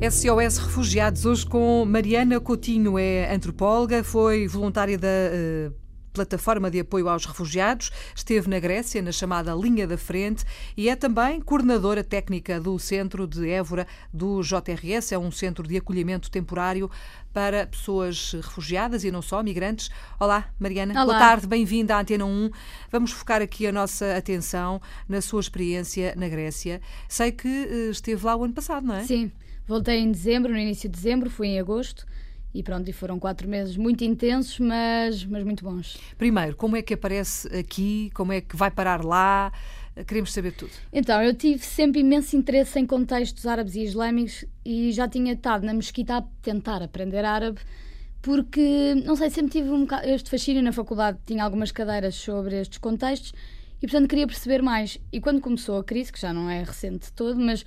SOS Refugiados, hoje com Mariana Coutinho, é antropóloga, foi voluntária da uh, plataforma de apoio aos refugiados, esteve na Grécia, na chamada Linha da Frente, e é também coordenadora técnica do Centro de Évora do JRS, é um centro de acolhimento temporário para pessoas refugiadas e não só, migrantes. Olá, Mariana. Olá. Boa tarde, bem-vinda à Antena 1. Vamos focar aqui a nossa atenção na sua experiência na Grécia. Sei que uh, esteve lá o ano passado, não é? Sim, voltei em dezembro, no início de dezembro, fui em agosto. E pronto, e foram quatro meses muito intensos, mas, mas muito bons. Primeiro, como é que aparece aqui? Como é que vai parar lá? Queremos saber tudo. Então, eu tive sempre imenso interesse em contextos árabes e islâmicos e já tinha estado na mesquita a tentar aprender árabe, porque, não sei, sempre tive um este fascínio na faculdade, tinha algumas cadeiras sobre estes contextos e, portanto, queria perceber mais. E quando começou a crise, que já não é recente todo, mas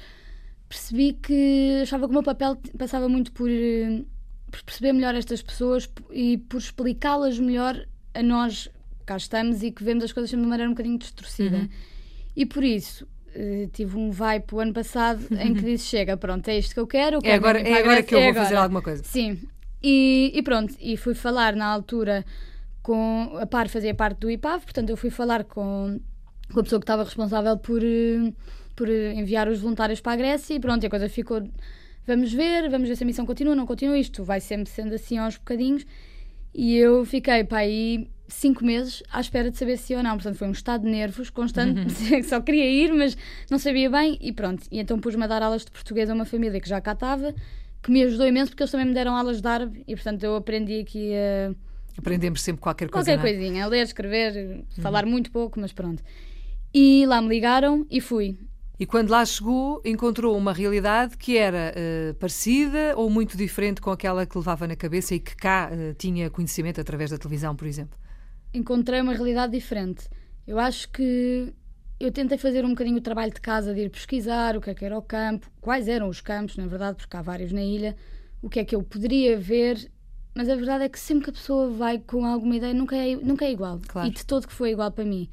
percebi que achava que o meu papel passava muito por por perceber melhor estas pessoas e por explicá-las melhor a nós cá estamos e que vemos as coisas de uma maneira um bocadinho distorcida. Uhum. E por isso uh, tive um vibe o ano passado em que disse: chega, pronto, é isto que eu quero. é agora, é agora que eu vou fazer alguma coisa. Sim. E, e, pronto, e fui falar na altura com. A par fazia parte do IPAV, portanto eu fui falar com, com a pessoa que estava responsável por, uh, por enviar os voluntários para a Grécia e pronto, a coisa ficou vamos ver, vamos ver se a missão continua, não continua, isto vai sempre sendo assim aos bocadinhos. E eu fiquei para aí cinco meses à espera de saber se ia ou não. Portanto, foi um estado de nervos constante, uhum. só queria ir, mas não sabia bem e pronto. E então pus-me a dar aulas de português a uma família que já cá estava, que me ajudou imenso porque eles também me deram aulas de árabe e portanto eu aprendi aqui a. Aprendemos sempre qualquer coisa. Qualquer é? coisinha, a ler, escrever, falar uhum. muito pouco, mas pronto. E lá me ligaram e fui. E quando lá chegou, encontrou uma realidade que era uh, parecida ou muito diferente com aquela que levava na cabeça e que cá uh, tinha conhecimento através da televisão, por exemplo? Encontrei uma realidade diferente. Eu acho que eu tentei fazer um bocadinho o trabalho de casa, de ir pesquisar o que é que era o campo, quais eram os campos, na verdade, porque há vários na ilha, o que é que eu poderia ver, mas a verdade é que sempre que a pessoa vai com alguma ideia, nunca é, nunca é igual. Claro. E de todo que foi igual para mim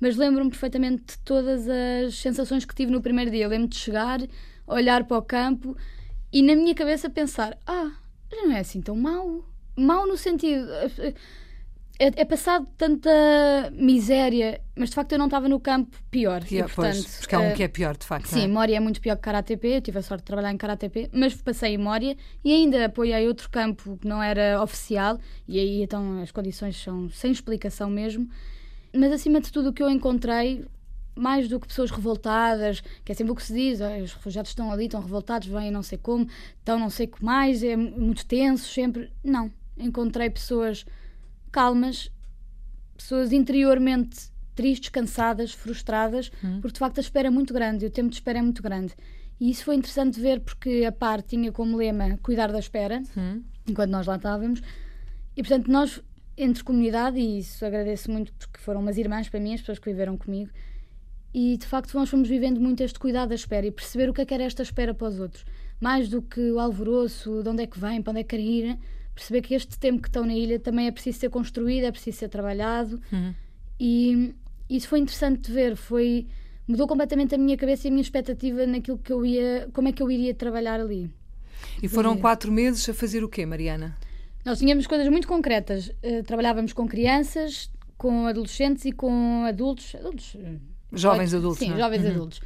mas lembro-me perfeitamente de todas as sensações que tive no primeiro dia. Lembro-me de chegar, olhar para o campo e na minha cabeça pensar: ah, já não é assim tão mau. Mau no sentido. É, é passado tanta miséria, mas de facto eu não estava no campo pior. pior e, portanto, pois, porque há um que é pior, de facto. Sim, é? Mória é muito pior que Karatep. Eu tive a sorte de trabalhar em Karatep, mas passei em Mória e ainda apoiei outro campo que não era oficial, e aí então as condições são sem explicação mesmo. Mas acima de tudo o que eu encontrei, mais do que pessoas revoltadas, que é sempre o que se diz, os refugiados estão ali, estão revoltados, vêm não sei como, estão não sei o que mais, é muito tenso sempre. Não. Encontrei pessoas calmas, pessoas interiormente tristes, cansadas, frustradas, hum. porque de facto a espera é muito grande, o tempo de espera é muito grande. E isso foi interessante ver porque a PAR tinha como lema cuidar da espera, hum. enquanto nós lá estávamos. E portanto nós entre comunidade, e isso agradeço muito porque foram umas irmãs para mim, as pessoas que viveram comigo. E de facto nós fomos vivendo muito este cuidado da espera e perceber o que é que era esta espera para os outros. Mais do que o alvoroço, de onde é que vem, para onde é que querem ir, perceber que este tempo que estão na ilha também é preciso ser construído, é preciso ser trabalhado. Uhum. E isso foi interessante de ver, foi mudou completamente a minha cabeça e a minha expectativa naquilo que eu ia, como é que eu iria trabalhar ali. E foram quatro meses a fazer o quê, Mariana? Nós tínhamos coisas muito concretas. Uh, trabalhávamos com crianças, com adolescentes e com adultos. adultos eh, jovens adultos. Sim, é? jovens uhum. adultos.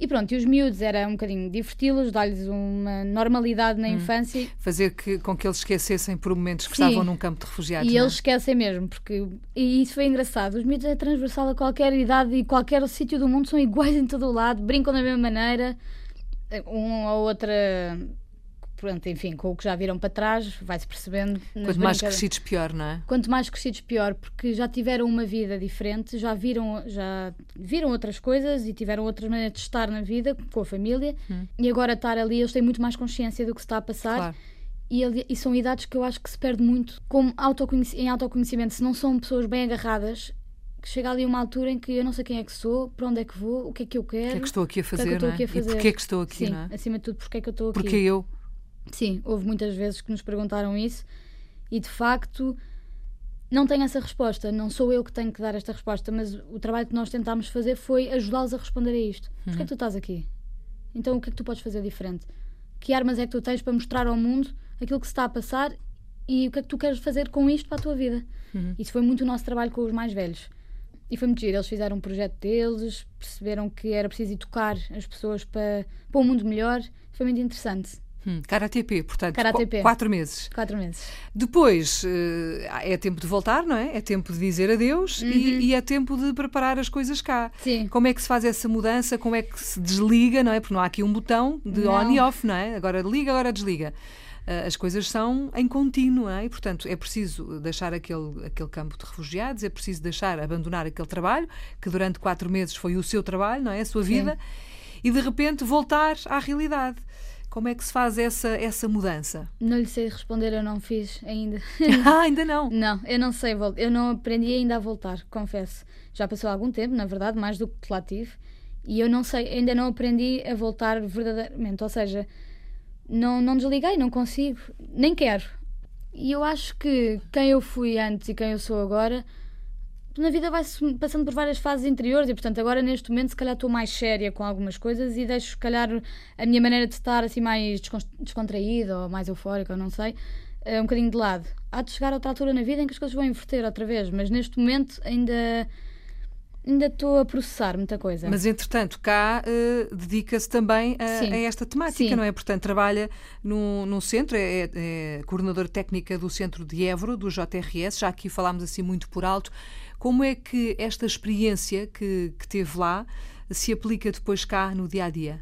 E pronto, e os miúdos era um bocadinho diverti-los, dar-lhes uma normalidade na hum. infância. Fazer que, com que eles esquecessem por momentos que Sim. estavam num campo de refugiados. E é? eles esquecem mesmo, porque. E isso foi engraçado. Os miúdos é transversal a qualquer idade e qualquer sítio do mundo, são iguais em todo o lado, brincam da mesma maneira. Um ou outra pronto, enfim, com o que já viram para trás, vai-se percebendo. Quanto mais crescidos, pior, não é? Quanto mais crescidos, pior, porque já tiveram uma vida diferente, já viram, já viram outras coisas e tiveram outras maneiras de estar na vida com a família hum. e agora estar ali, eles têm muito mais consciência do que se está a passar. Claro. E, e, são idades que eu acho que se perde muito como autoconhec em autoconhecimento. Se não são pessoas bem agarradas, que chega ali uma altura em que eu não sei quem é que sou, para onde é que vou, o que é que eu quero. O que é que estou aqui a fazer, que é que estou aqui a fazer. E porquê é que estou aqui, Sim, não é? acima de tudo, porquê é que eu estou aqui. Porque eu. Sim, houve muitas vezes que nos perguntaram isso e de facto não tenho essa resposta. Não sou eu que tenho que dar esta resposta, mas o trabalho que nós tentámos fazer foi ajudá-los a responder a isto. Porquê é que tu estás aqui? Então o que é que tu podes fazer diferente? que armas é que tu tens para mostrar ao mundo aquilo que se está a passar e o que é que tu queres fazer com isto para a tua vida. Uhum. Isso foi muito o nosso trabalho com os mais velhos. E foi muito giro. Eles fizeram um projeto deles, perceberam que era preciso educar as pessoas para, para um mundo melhor. Foi muito interessante. Hum, KaraTP, portanto, KaraTP. quatro meses. Quatro meses. Depois uh, é tempo de voltar, não é? É tempo de dizer adeus uhum. e, e, é tempo de preparar as coisas cá. Sim. Como é que se faz essa mudança? Como é que se desliga, não é? Porque não há aqui um botão de não. on e off, não é? Agora liga, agora desliga. Uh, as coisas são em contínuo, não é? E, portanto, é preciso deixar aquele, aquele campo de refugiados, é preciso deixar, abandonar aquele trabalho, que durante quatro meses foi o seu trabalho, não é? A sua vida, Sim. e de repente voltar à realidade. Como é que se faz essa, essa mudança? Não lhe sei responder, eu não fiz ainda. ah, ainda não? Não, eu não sei, eu não aprendi ainda a voltar, confesso. Já passou algum tempo, na verdade, mais do que lá tive, e eu não sei, ainda não aprendi a voltar verdadeiramente, ou seja, não, não desliguei, não consigo, nem quero. E eu acho que quem eu fui antes e quem eu sou agora na vida vai-se passando por várias fases interiores e, portanto, agora neste momento, se calhar estou mais séria com algumas coisas e deixo, se calhar, a minha maneira de estar assim mais descontraída ou mais eufórica, ou não sei, eh, um bocadinho de lado. Há de chegar a outra altura na vida em que as coisas vão inverter outra vez, mas neste momento ainda. Ainda estou a processar muita coisa. Mas, entretanto, cá uh, dedica-se também a, a, esta temática, Sim. não é? Portanto, trabalha num, num centro, é, é, é coordenadora técnica do Centro de Évora, do JRS, já aqui falámos assim muito por alto. Como é que esta experiência que, que teve lá se aplica depois cá no dia a dia?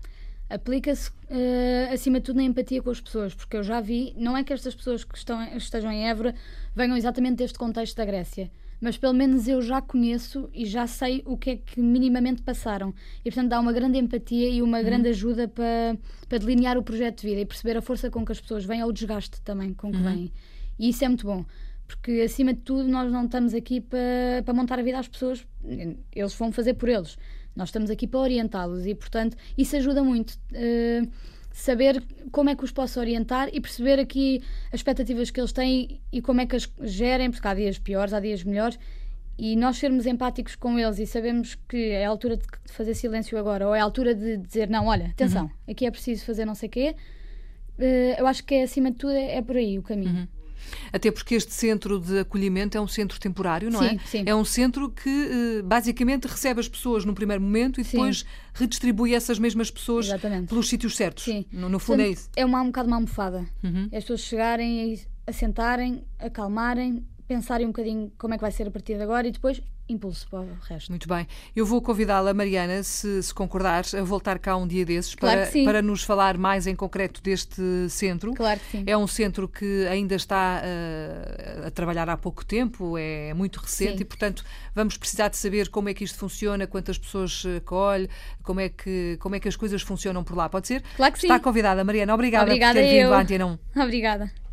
Aplica-se uh, acima de tudo na empatia com as pessoas, porque eu já vi, não é que estas pessoas que estão, estejam em Évora venham exatamente deste contexto da Grécia, mas pelo menos eu já conheço e já sei o que é que minimamente passaram. E portanto dá uma grande empatia e uma uhum. grande ajuda para, para delinear o projeto de vida e perceber a força com que as pessoas vêm ou o desgaste também com que uhum. vêm. E isso é muito bom porque acima de tudo nós não estamos aqui para, para montar a vida às pessoas, eles vão fazer por eles. Nós estamos aqui para orientá-los e, portanto, isso ajuda muito. Uh, saber como é que os posso orientar e perceber aqui as expectativas que eles têm e como é que as gerem, porque há dias piores, há dias melhores, e nós sermos empáticos com eles e sabemos que é a altura de fazer silêncio agora, ou é a altura de dizer, não, olha, atenção, uhum. aqui é preciso fazer não sei o quê, uh, eu acho que é, acima de tudo é, é por aí o caminho. Uhum. Até porque este centro de acolhimento é um centro temporário, não sim, é? Sim. É um centro que eh, basicamente recebe as pessoas no primeiro momento e depois sim. redistribui essas mesmas pessoas Exatamente. pelos sítios certos. Sim. No, no fundo Portanto, é isso. É uma, um bocado uma almofada. Uhum. As pessoas chegarem e assentarem, acalmarem, pensarem um bocadinho como é que vai ser a partir de agora e depois impulso para o resto. Muito bem. Eu vou convidá-la, Mariana, se, se concordares, a voltar cá um dia desses claro para, para nos falar mais em concreto deste centro. Claro que sim. É um centro que ainda está uh, a trabalhar há pouco tempo, é muito recente sim. e, portanto, vamos precisar de saber como é que isto funciona, quantas pessoas acolhe, como é que, como é que as coisas funcionam por lá. Pode ser? Claro que sim. Está convidada, Mariana. Obrigada, Obrigada por ter vindo à Antena 1. Obrigada.